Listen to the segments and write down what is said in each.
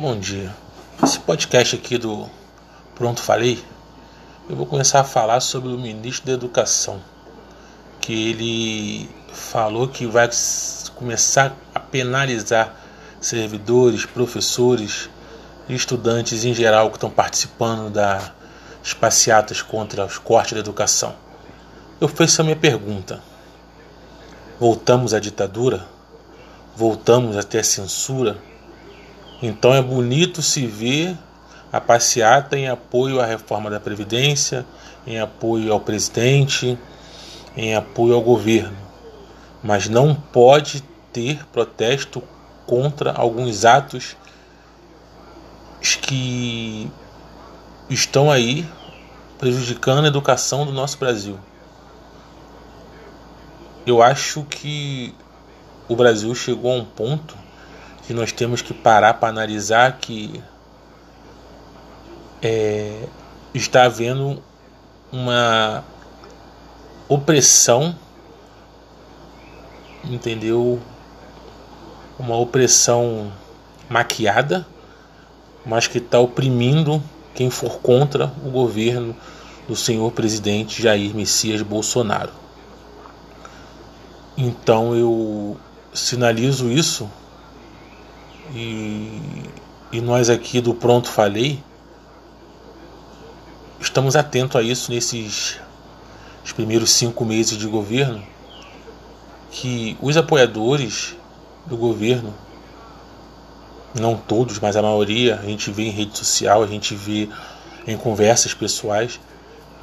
Bom dia. Esse podcast aqui do Pronto Falei, eu vou começar a falar sobre o ministro da Educação, que ele falou que vai começar a penalizar servidores, professores e estudantes em geral que estão participando das passeatas contra os cortes da educação. Eu fiz a minha pergunta. Voltamos à ditadura? Voltamos a ter censura? Então é bonito se ver a passeata em apoio à reforma da Previdência, em apoio ao presidente, em apoio ao governo. Mas não pode ter protesto contra alguns atos que estão aí prejudicando a educação do nosso Brasil. Eu acho que o Brasil chegou a um ponto que nós temos que parar para analisar que é, está havendo uma opressão, entendeu? Uma opressão maquiada, mas que está oprimindo quem for contra o governo do senhor presidente Jair Messias Bolsonaro. Então eu sinalizo isso e, e nós aqui do Pronto Falei estamos atentos a isso nesses primeiros cinco meses de governo, que os apoiadores do governo, não todos, mas a maioria, a gente vê em rede social, a gente vê em conversas pessoais,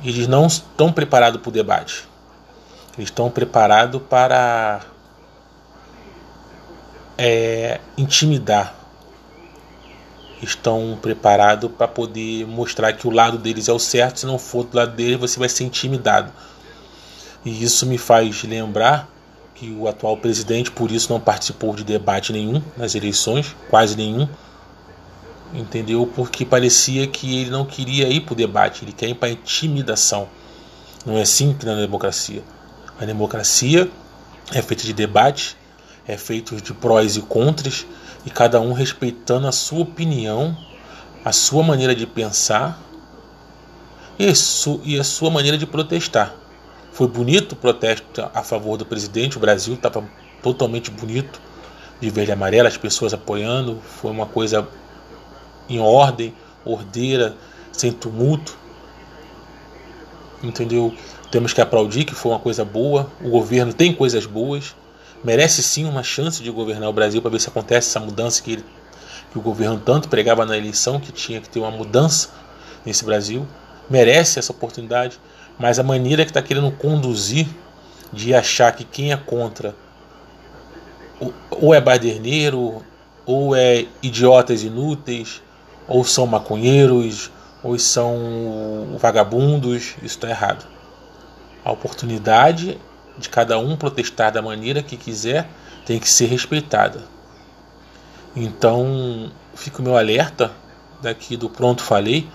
eles não estão preparados para o debate. Eles estão preparados para é, intimidar, estão preparados para poder mostrar que o lado deles é o certo. Se não for do lado deles, você vai ser intimidado. E isso me faz lembrar que o atual presidente, por isso, não participou de debate nenhum nas eleições, quase nenhum. Entendeu? Porque parecia que ele não queria ir para o debate, ele quer ir para intimidação. Não é assim que na democracia. A democracia é feita de debate, é feito de prós e contras, e cada um respeitando a sua opinião, a sua maneira de pensar e, e a sua maneira de protestar. Foi bonito o protesto a favor do presidente, o Brasil estava totalmente bonito, de verde e amarelo, as pessoas apoiando, foi uma coisa em ordem, ordeira, sem tumulto. Entendeu? Temos que aplaudir que foi uma coisa boa, o governo tem coisas boas, merece sim uma chance de governar o Brasil para ver se acontece essa mudança que, ele, que o governo tanto pregava na eleição, que tinha que ter uma mudança nesse Brasil. Merece essa oportunidade, mas a maneira que está querendo conduzir de achar que quem é contra ou é baderneiro, ou é idiotas inúteis, ou são maconheiros, ou são vagabundos, isso está errado. A oportunidade de cada um protestar da maneira que quiser tem que ser respeitada. Então, fica o meu alerta daqui do Pronto Falei,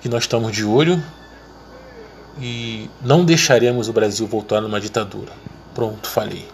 que nós estamos de olho e não deixaremos o Brasil voltar numa ditadura. Pronto, falei.